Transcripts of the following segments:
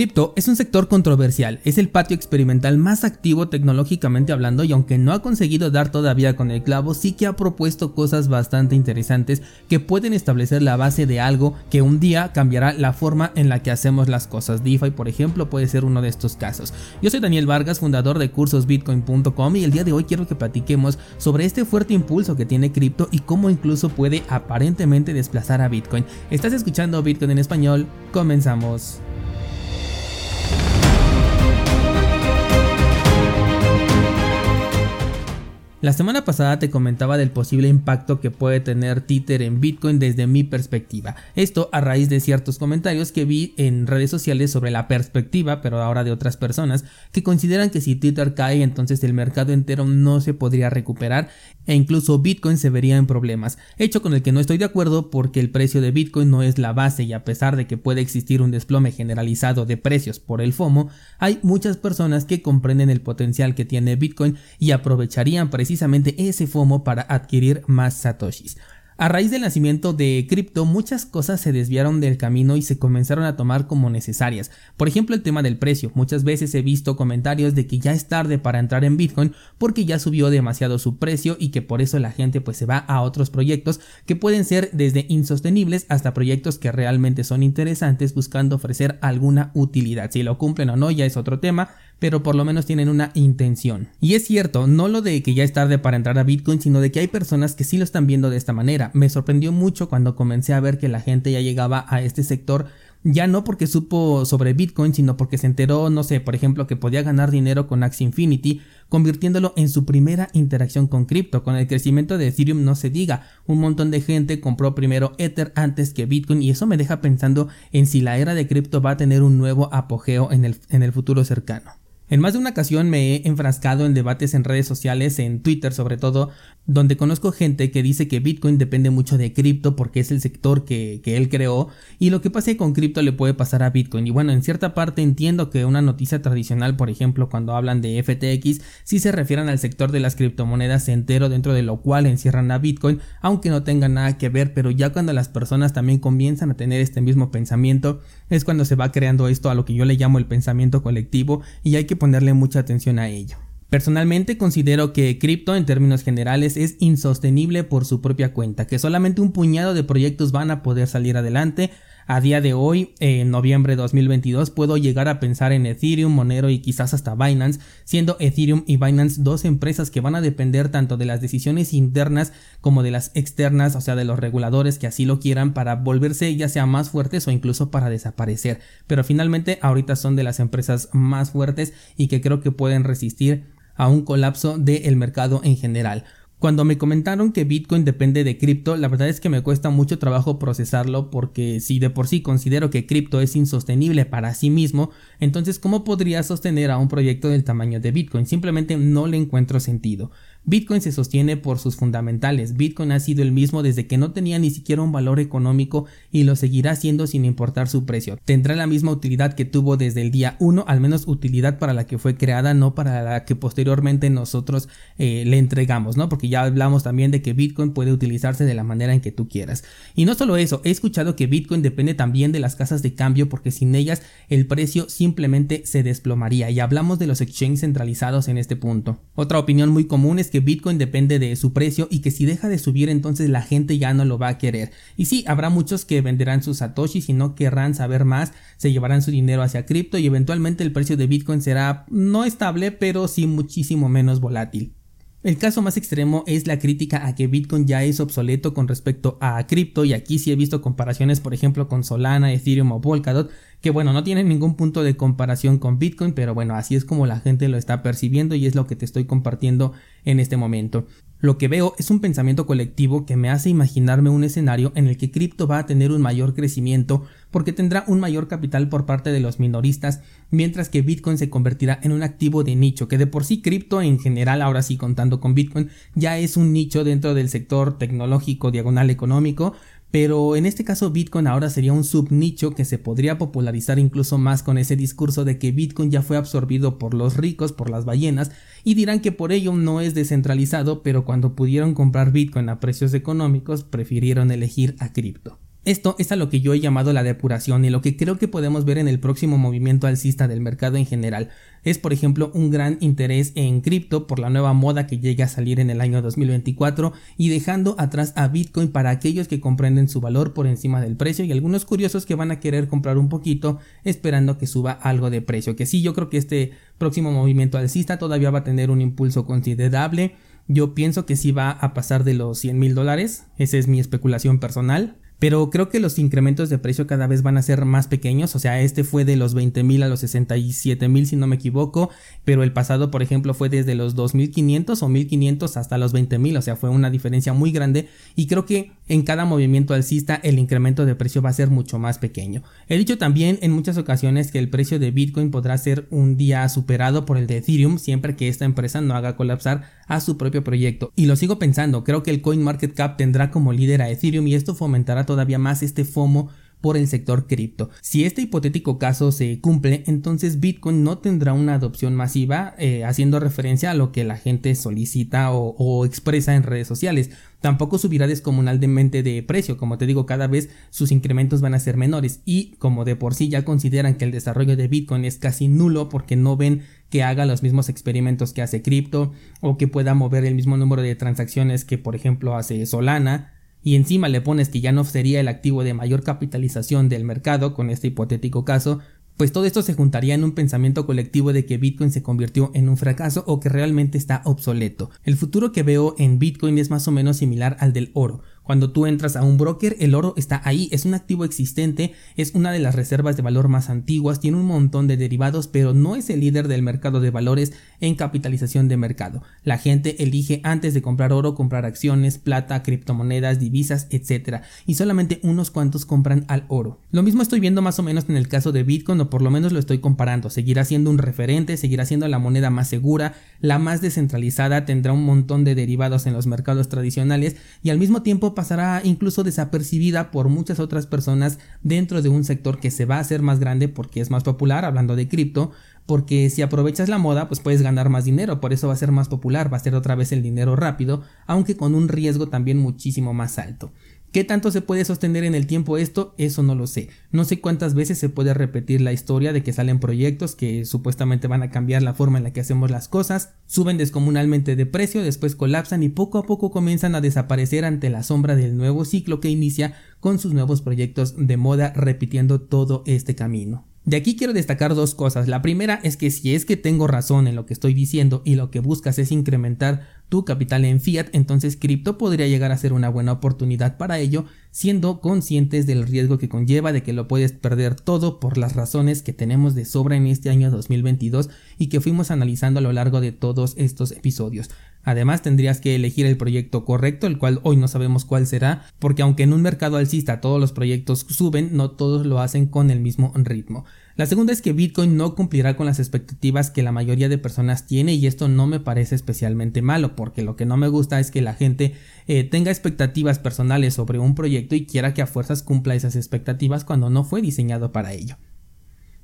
Cripto es un sector controversial, es el patio experimental más activo tecnológicamente hablando y aunque no ha conseguido dar todavía con el clavo, sí que ha propuesto cosas bastante interesantes que pueden establecer la base de algo que un día cambiará la forma en la que hacemos las cosas. DeFi, por ejemplo, puede ser uno de estos casos. Yo soy Daniel Vargas, fundador de cursosbitcoin.com y el día de hoy quiero que platiquemos sobre este fuerte impulso que tiene cripto y cómo incluso puede aparentemente desplazar a Bitcoin. Estás escuchando Bitcoin en español, comenzamos. La semana pasada te comentaba del posible impacto que puede tener Tether en Bitcoin desde mi perspectiva. Esto a raíz de ciertos comentarios que vi en redes sociales sobre la perspectiva, pero ahora de otras personas, que consideran que si Tether cae entonces el mercado entero no se podría recuperar e incluso Bitcoin se vería en problemas, hecho con el que no estoy de acuerdo porque el precio de Bitcoin no es la base y a pesar de que puede existir un desplome generalizado de precios por el FOMO, hay muchas personas que comprenden el potencial que tiene Bitcoin y aprovecharían precisamente ese FOMO para adquirir más satoshis. A raíz del nacimiento de cripto, muchas cosas se desviaron del camino y se comenzaron a tomar como necesarias. Por ejemplo, el tema del precio. Muchas veces he visto comentarios de que ya es tarde para entrar en Bitcoin porque ya subió demasiado su precio y que por eso la gente pues se va a otros proyectos que pueden ser desde insostenibles hasta proyectos que realmente son interesantes buscando ofrecer alguna utilidad. Si lo cumplen o no ya es otro tema, pero por lo menos tienen una intención. Y es cierto, no lo de que ya es tarde para entrar a Bitcoin, sino de que hay personas que sí lo están viendo de esta manera. Me sorprendió mucho cuando comencé a ver que la gente ya llegaba a este sector ya no porque supo sobre Bitcoin, sino porque se enteró, no sé, por ejemplo, que podía ganar dinero con Axie Infinity, convirtiéndolo en su primera interacción con cripto. Con el crecimiento de Ethereum no se diga, un montón de gente compró primero Ether antes que Bitcoin y eso me deja pensando en si la era de cripto va a tener un nuevo apogeo en el, en el futuro cercano. En más de una ocasión me he enfrascado en debates en redes sociales, en Twitter sobre todo, donde conozco gente que dice que Bitcoin depende mucho de cripto porque es el sector que, él creó y lo que pase con cripto le puede pasar a Bitcoin. Y bueno, en cierta parte entiendo que una noticia tradicional, por ejemplo, cuando hablan de FTX, sí se refieren al sector de las criptomonedas entero dentro de lo cual encierran a Bitcoin, aunque no tenga nada que ver, pero ya cuando las personas también comienzan a tener este mismo pensamiento, es cuando se va creando esto a lo que yo le llamo el pensamiento colectivo y hay que ponerle mucha atención a ello. Personalmente considero que cripto en términos generales es insostenible por su propia cuenta, que solamente un puñado de proyectos van a poder salir adelante, a día de hoy, en noviembre de 2022, puedo llegar a pensar en Ethereum, Monero y quizás hasta Binance, siendo Ethereum y Binance dos empresas que van a depender tanto de las decisiones internas como de las externas, o sea, de los reguladores que así lo quieran para volverse ya sea más fuertes o incluso para desaparecer. Pero finalmente ahorita son de las empresas más fuertes y que creo que pueden resistir a un colapso del mercado en general. Cuando me comentaron que Bitcoin depende de cripto, la verdad es que me cuesta mucho trabajo procesarlo porque si de por sí considero que cripto es insostenible para sí mismo, entonces ¿cómo podría sostener a un proyecto del tamaño de Bitcoin? Simplemente no le encuentro sentido. Bitcoin se sostiene por sus fundamentales. Bitcoin ha sido el mismo desde que no tenía ni siquiera un valor económico y lo seguirá siendo sin importar su precio. Tendrá la misma utilidad que tuvo desde el día 1, al menos utilidad para la que fue creada, no para la que posteriormente nosotros eh, le entregamos, ¿no? Porque ya hablamos también de que Bitcoin puede utilizarse de la manera en que tú quieras. Y no solo eso, he escuchado que Bitcoin depende también de las casas de cambio porque sin ellas el precio simplemente se desplomaría y hablamos de los exchanges centralizados en este punto. Otra opinión muy común es que Bitcoin depende de su precio y que si deja de subir entonces la gente ya no lo va a querer. Y sí, habrá muchos que venderán sus satoshis y no querrán saber más, se llevarán su dinero hacia cripto y eventualmente el precio de Bitcoin será no estable pero sí muchísimo menos volátil. El caso más extremo es la crítica a que Bitcoin ya es obsoleto con respecto a cripto y aquí sí he visto comparaciones por ejemplo con Solana, Ethereum o Polkadot que bueno no tienen ningún punto de comparación con Bitcoin pero bueno así es como la gente lo está percibiendo y es lo que te estoy compartiendo en este momento. Lo que veo es un pensamiento colectivo que me hace imaginarme un escenario en el que cripto va a tener un mayor crecimiento porque tendrá un mayor capital por parte de los minoristas, mientras que Bitcoin se convertirá en un activo de nicho, que de por sí cripto en general, ahora sí contando con Bitcoin, ya es un nicho dentro del sector tecnológico diagonal económico, pero en este caso Bitcoin ahora sería un subnicho que se podría popularizar incluso más con ese discurso de que Bitcoin ya fue absorbido por los ricos, por las ballenas, y dirán que por ello no es descentralizado, pero cuando pudieron comprar Bitcoin a precios económicos prefirieron elegir a cripto. Esto es a lo que yo he llamado la depuración y lo que creo que podemos ver en el próximo movimiento alcista del mercado en general. Es por ejemplo un gran interés en cripto por la nueva moda que llega a salir en el año 2024 y dejando atrás a Bitcoin para aquellos que comprenden su valor por encima del precio y algunos curiosos que van a querer comprar un poquito esperando que suba algo de precio. Que sí, yo creo que este próximo movimiento alcista todavía va a tener un impulso considerable. Yo pienso que sí va a pasar de los 100 mil dólares. Esa es mi especulación personal pero creo que los incrementos de precio cada vez van a ser más pequeños, o sea, este fue de los 20 mil a los 67 mil si no me equivoco, pero el pasado por ejemplo fue desde los 2500 o 1500 hasta los 20 mil, o sea, fue una diferencia muy grande. Y creo que en cada movimiento alcista el incremento de precio va a ser mucho más pequeño. He dicho también en muchas ocasiones que el precio de Bitcoin podrá ser un día superado por el de Ethereum siempre que esta empresa no haga colapsar a su propio proyecto. Y lo sigo pensando, creo que el CoinMarketCap tendrá como líder a Ethereum y esto fomentará todavía más este FOMO por el sector cripto. Si este hipotético caso se cumple, entonces Bitcoin no tendrá una adopción masiva, eh, haciendo referencia a lo que la gente solicita o, o, expresa en redes sociales. Tampoco subirá descomunalmente de precio, como te digo, cada vez sus incrementos van a ser menores y como de por sí ya consideran que el desarrollo de Bitcoin es casi nulo porque no ven que haga los mismos experimentos que hace cripto o que pueda mover el mismo número de transacciones que por ejemplo hace Solana, y encima le pones que ya no sería el activo de mayor capitalización del mercado con este hipotético caso, pues todo esto se juntaría en un pensamiento colectivo de que Bitcoin se convirtió en un fracaso o que realmente está obsoleto. El futuro que veo en Bitcoin es más o menos similar al del oro, cuando tú entras a un broker, el oro está ahí, es un activo existente, es una de las reservas de valor más antiguas, tiene un montón de derivados, pero no es el líder del mercado de valores en capitalización de mercado. La gente elige antes de comprar oro, comprar acciones, plata, criptomonedas, divisas, etc. Y solamente unos cuantos compran al oro. Lo mismo estoy viendo más o menos en el caso de Bitcoin, o por lo menos lo estoy comparando. Seguirá siendo un referente, seguirá siendo la moneda más segura, la más descentralizada, tendrá un montón de derivados en los mercados tradicionales y al mismo tiempo pasará incluso desapercibida por muchas otras personas dentro de un sector que se va a hacer más grande porque es más popular, hablando de cripto, porque si aprovechas la moda pues puedes ganar más dinero, por eso va a ser más popular, va a ser otra vez el dinero rápido, aunque con un riesgo también muchísimo más alto. ¿Qué tanto se puede sostener en el tiempo esto? Eso no lo sé. No sé cuántas veces se puede repetir la historia de que salen proyectos que supuestamente van a cambiar la forma en la que hacemos las cosas, suben descomunalmente de precio, después colapsan y poco a poco comienzan a desaparecer ante la sombra del nuevo ciclo que inicia con sus nuevos proyectos de moda repitiendo todo este camino. De aquí quiero destacar dos cosas. La primera es que si es que tengo razón en lo que estoy diciendo y lo que buscas es incrementar tu capital en fiat, entonces cripto podría llegar a ser una buena oportunidad para ello, siendo conscientes del riesgo que conlleva de que lo puedes perder todo por las razones que tenemos de sobra en este año 2022 y que fuimos analizando a lo largo de todos estos episodios. Además tendrías que elegir el proyecto correcto, el cual hoy no sabemos cuál será, porque aunque en un mercado alcista todos los proyectos suben, no todos lo hacen con el mismo ritmo. La segunda es que Bitcoin no cumplirá con las expectativas que la mayoría de personas tiene y esto no me parece especialmente malo porque lo que no me gusta es que la gente eh, tenga expectativas personales sobre un proyecto y quiera que a fuerzas cumpla esas expectativas cuando no fue diseñado para ello.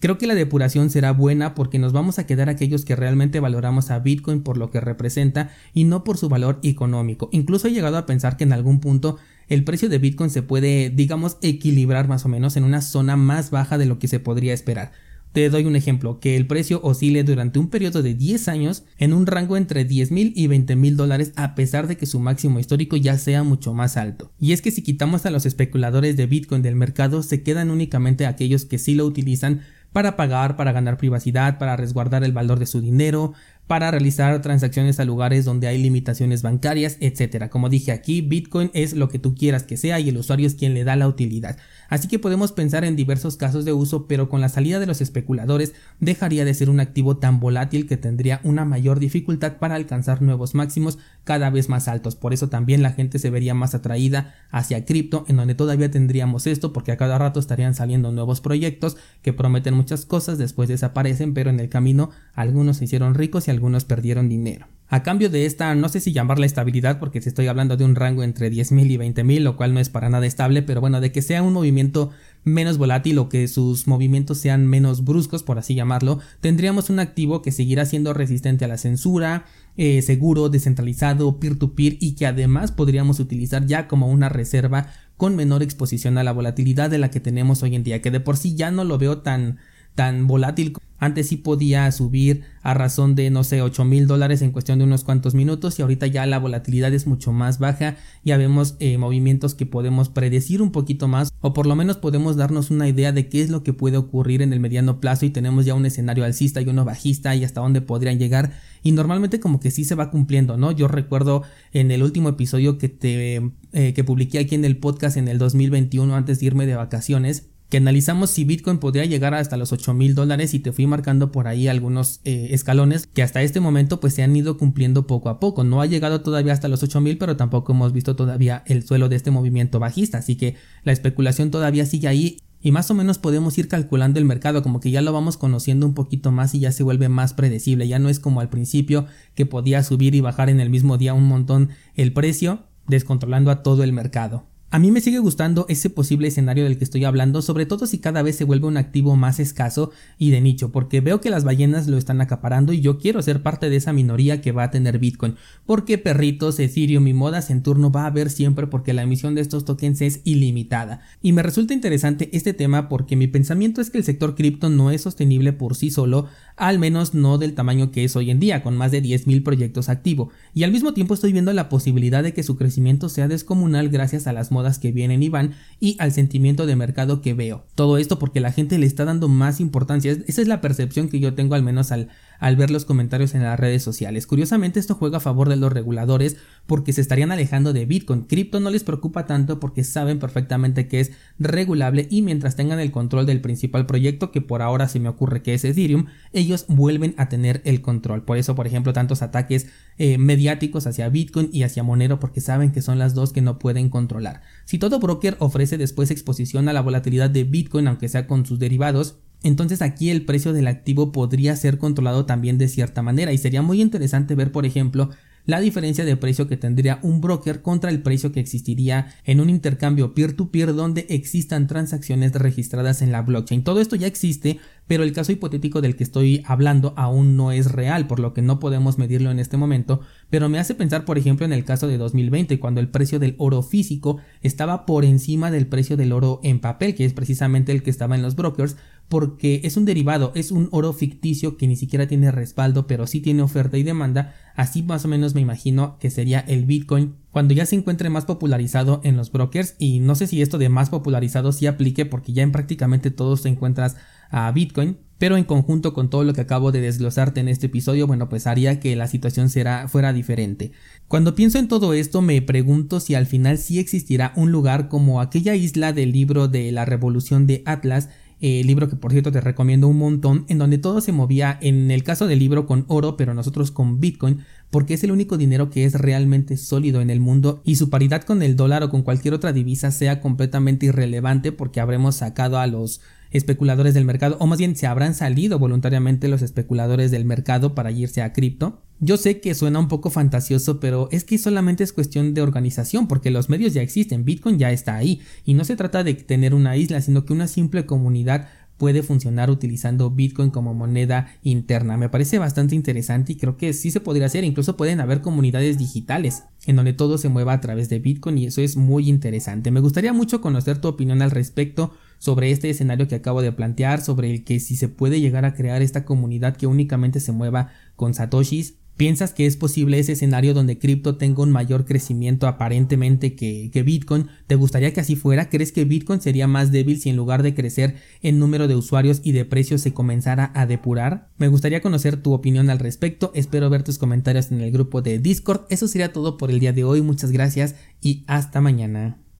Creo que la depuración será buena porque nos vamos a quedar aquellos que realmente valoramos a Bitcoin por lo que representa y no por su valor económico. Incluso he llegado a pensar que en algún punto el precio de Bitcoin se puede, digamos, equilibrar más o menos en una zona más baja de lo que se podría esperar. Te doy un ejemplo, que el precio oscile durante un periodo de 10 años en un rango entre 10 mil y 20 mil dólares a pesar de que su máximo histórico ya sea mucho más alto. Y es que si quitamos a los especuladores de Bitcoin del mercado, se quedan únicamente aquellos que sí lo utilizan para pagar, para ganar privacidad, para resguardar el valor de su dinero, para realizar transacciones a lugares donde hay limitaciones bancarias, etc. Como dije aquí, Bitcoin es lo que tú quieras que sea y el usuario es quien le da la utilidad. Así que podemos pensar en diversos casos de uso, pero con la salida de los especuladores dejaría de ser un activo tan volátil que tendría una mayor dificultad para alcanzar nuevos máximos cada vez más altos. Por eso también la gente se vería más atraída hacia cripto, en donde todavía tendríamos esto, porque a cada rato estarían saliendo nuevos proyectos que prometen muchas cosas, después desaparecen, pero en el camino algunos se hicieron ricos y algunos perdieron dinero. A cambio de esta, no sé si llamarla estabilidad porque te estoy hablando de un rango entre 10.000 y 20.000, lo cual no es para nada estable, pero bueno, de que sea un movimiento menos volátil o que sus movimientos sean menos bruscos, por así llamarlo, tendríamos un activo que seguirá siendo resistente a la censura, eh, seguro, descentralizado, peer-to-peer y que además podríamos utilizar ya como una reserva con menor exposición a la volatilidad de la que tenemos hoy en día, que de por sí ya no lo veo tan tan volátil. Antes sí podía subir a razón de, no sé, 8 mil dólares en cuestión de unos cuantos minutos y ahorita ya la volatilidad es mucho más baja. Ya vemos eh, movimientos que podemos predecir un poquito más o por lo menos podemos darnos una idea de qué es lo que puede ocurrir en el mediano plazo y tenemos ya un escenario alcista y uno bajista y hasta dónde podrían llegar y normalmente como que sí se va cumpliendo, ¿no? Yo recuerdo en el último episodio que te eh, que publiqué aquí en el podcast en el 2021 antes de irme de vacaciones que analizamos si Bitcoin podría llegar hasta los 8 mil dólares y te fui marcando por ahí algunos eh, escalones que hasta este momento pues se han ido cumpliendo poco a poco. No ha llegado todavía hasta los 8 mil, pero tampoco hemos visto todavía el suelo de este movimiento bajista. Así que la especulación todavía sigue ahí y más o menos podemos ir calculando el mercado, como que ya lo vamos conociendo un poquito más y ya se vuelve más predecible. Ya no es como al principio que podía subir y bajar en el mismo día un montón el precio, descontrolando a todo el mercado. A mí me sigue gustando ese posible escenario del que estoy hablando, sobre todo si cada vez se vuelve un activo más escaso y de nicho, porque veo que las ballenas lo están acaparando y yo quiero ser parte de esa minoría que va a tener Bitcoin, porque perritos, Ethereum y modas en turno va a haber siempre porque la emisión de estos tokens es ilimitada. Y me resulta interesante este tema porque mi pensamiento es que el sector cripto no es sostenible por sí solo, al menos no del tamaño que es hoy en día, con más de 10.000 proyectos activos, y al mismo tiempo estoy viendo la posibilidad de que su crecimiento sea descomunal gracias a las que vienen y van y al sentimiento de mercado que veo. Todo esto porque la gente le está dando más importancia. Esa es la percepción que yo tengo al menos al, al ver los comentarios en las redes sociales. Curiosamente esto juega a favor de los reguladores porque se estarían alejando de Bitcoin. Cripto no les preocupa tanto porque saben perfectamente que es regulable y mientras tengan el control del principal proyecto que por ahora se me ocurre que es Ethereum, ellos vuelven a tener el control. Por eso, por ejemplo, tantos ataques eh, mediáticos hacia Bitcoin y hacia Monero porque saben que son las dos que no pueden controlar. Si todo broker ofrece después exposición a la volatilidad de Bitcoin aunque sea con sus derivados, entonces aquí el precio del activo podría ser controlado también de cierta manera y sería muy interesante ver por ejemplo la diferencia de precio que tendría un broker contra el precio que existiría en un intercambio peer-to-peer donde existan transacciones registradas en la blockchain. Todo esto ya existe, pero el caso hipotético del que estoy hablando aún no es real, por lo que no podemos medirlo en este momento, pero me hace pensar por ejemplo en el caso de 2020, cuando el precio del oro físico estaba por encima del precio del oro en papel, que es precisamente el que estaba en los brokers, porque es un derivado, es un oro ficticio que ni siquiera tiene respaldo, pero sí tiene oferta y demanda, así más o menos me imagino que sería el Bitcoin cuando ya se encuentre más popularizado en los brokers y no sé si esto de más popularizado sí aplique porque ya en prácticamente todos te encuentras a Bitcoin, pero en conjunto con todo lo que acabo de desglosarte en este episodio, bueno, pues haría que la situación fuera diferente. Cuando pienso en todo esto, me pregunto si al final sí existirá un lugar como aquella isla del libro de la revolución de Atlas eh, libro que por cierto te recomiendo un montón, en donde todo se movía en el caso del libro con oro, pero nosotros con Bitcoin, porque es el único dinero que es realmente sólido en el mundo y su paridad con el dólar o con cualquier otra divisa sea completamente irrelevante porque habremos sacado a los especuladores del mercado, o más bien se habrán salido voluntariamente los especuladores del mercado para irse a cripto. Yo sé que suena un poco fantasioso, pero es que solamente es cuestión de organización, porque los medios ya existen, Bitcoin ya está ahí, y no se trata de tener una isla, sino que una simple comunidad puede funcionar utilizando Bitcoin como moneda interna. Me parece bastante interesante y creo que sí se podría hacer. Incluso pueden haber comunidades digitales en donde todo se mueva a través de Bitcoin y eso es muy interesante. Me gustaría mucho conocer tu opinión al respecto sobre este escenario que acabo de plantear, sobre el que si se puede llegar a crear esta comunidad que únicamente se mueva con satoshis. ¿Piensas que es posible ese escenario donde cripto tenga un mayor crecimiento aparentemente que, Bitcoin? ¿Te gustaría que así fuera? ¿Crees que Bitcoin sería más débil si en lugar de crecer en número de usuarios y de precios se comenzara a depurar? Me gustaría conocer tu opinión al respecto, espero ver tus comentarios en el grupo de Discord. Eso sería todo por el día de hoy, muchas gracias y hasta mañana.